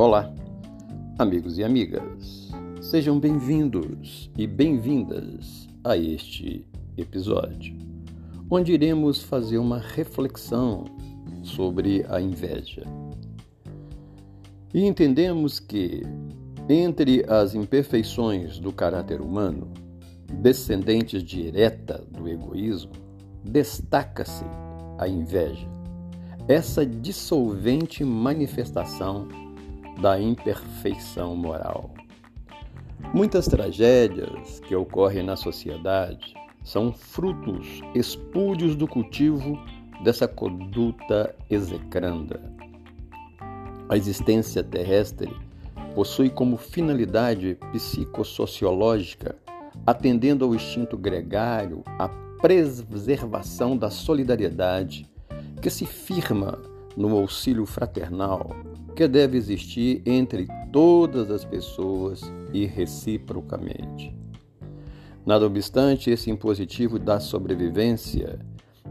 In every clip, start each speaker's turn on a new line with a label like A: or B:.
A: Olá, amigos e amigas, sejam bem-vindos e bem-vindas a este episódio, onde iremos fazer uma reflexão sobre a inveja. E entendemos que, entre as imperfeições do caráter humano, descendentes direta do egoísmo, destaca-se a inveja, essa dissolvente manifestação da imperfeição moral. Muitas tragédias que ocorrem na sociedade são frutos espúrios do cultivo dessa conduta execranda. A existência terrestre possui como finalidade psicossociológica, atendendo ao instinto gregário, a preservação da solidariedade, que se firma no auxílio fraternal que deve existir entre todas as pessoas e reciprocamente. Nada obstante esse impositivo da sobrevivência,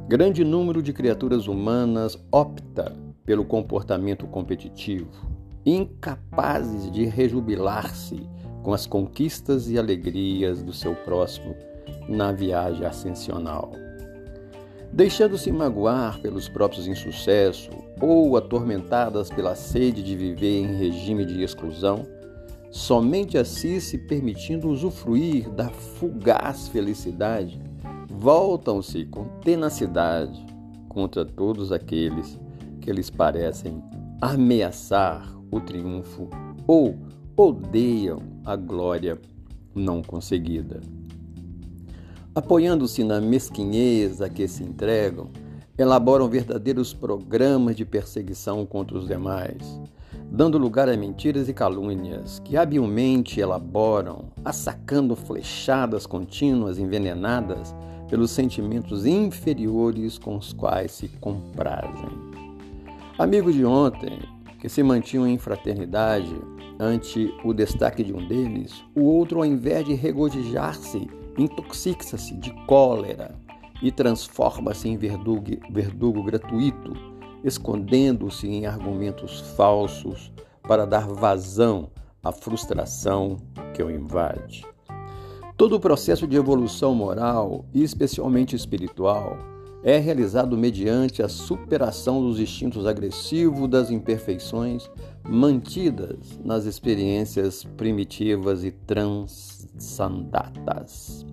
A: grande número de criaturas humanas opta pelo comportamento competitivo, incapazes de rejubilar-se com as conquistas e alegrias do seu próximo na viagem ascensional. Deixando-se magoar pelos próprios insucessos ou atormentadas pela sede de viver em regime de exclusão, somente assim se permitindo usufruir da fugaz felicidade, voltam-se com tenacidade contra todos aqueles que lhes parecem ameaçar o triunfo ou odeiam a glória não conseguida. Apoiando-se na mesquinhez a que se entregam, elaboram verdadeiros programas de perseguição contra os demais, dando lugar a mentiras e calúnias que habilmente elaboram, assacando flechadas contínuas envenenadas pelos sentimentos inferiores com os quais se comprazem. Amigos de ontem, que se mantinham em fraternidade ante o destaque de um deles, o outro, ao invés de regozijar-se, intoxica-se de cólera e transforma-se em verdugo, verdugo gratuito, escondendo-se em argumentos falsos para dar vazão à frustração que o invade. Todo o processo de evolução moral, e especialmente espiritual, é realizado mediante a superação dos instintos agressivos das imperfeições mantidas nas experiências primitivas e transandatas.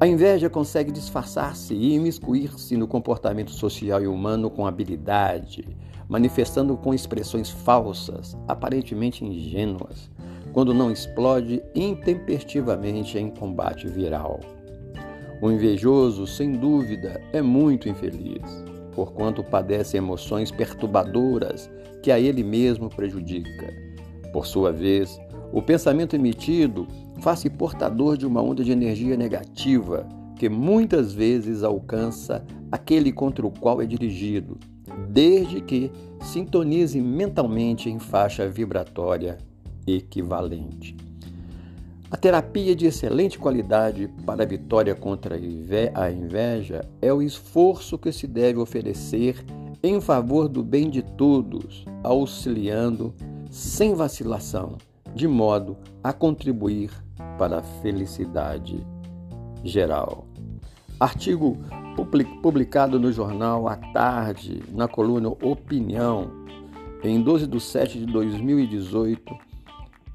A: A inveja consegue disfarçar-se e imiscuir-se no comportamento social e humano com habilidade, manifestando com expressões falsas, aparentemente ingênuas, quando não explode intempestivamente em combate viral. O invejoso, sem dúvida, é muito infeliz, porquanto padece emoções perturbadoras que a ele mesmo prejudica. Por sua vez, o pensamento emitido faz-se portador de uma onda de energia negativa que muitas vezes alcança aquele contra o qual é dirigido, desde que sintonize mentalmente em faixa vibratória equivalente. A terapia de excelente qualidade para a vitória contra a inveja é o esforço que se deve oferecer em favor do bem de todos, auxiliando sem vacilação de modo a contribuir para a felicidade geral. Artigo publicado no jornal à tarde, na coluna Opinião, em 12 de 7 de 2018,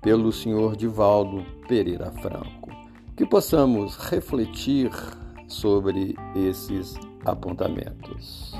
A: pelo senhor Divaldo Pereira Franco. Que possamos refletir sobre esses apontamentos.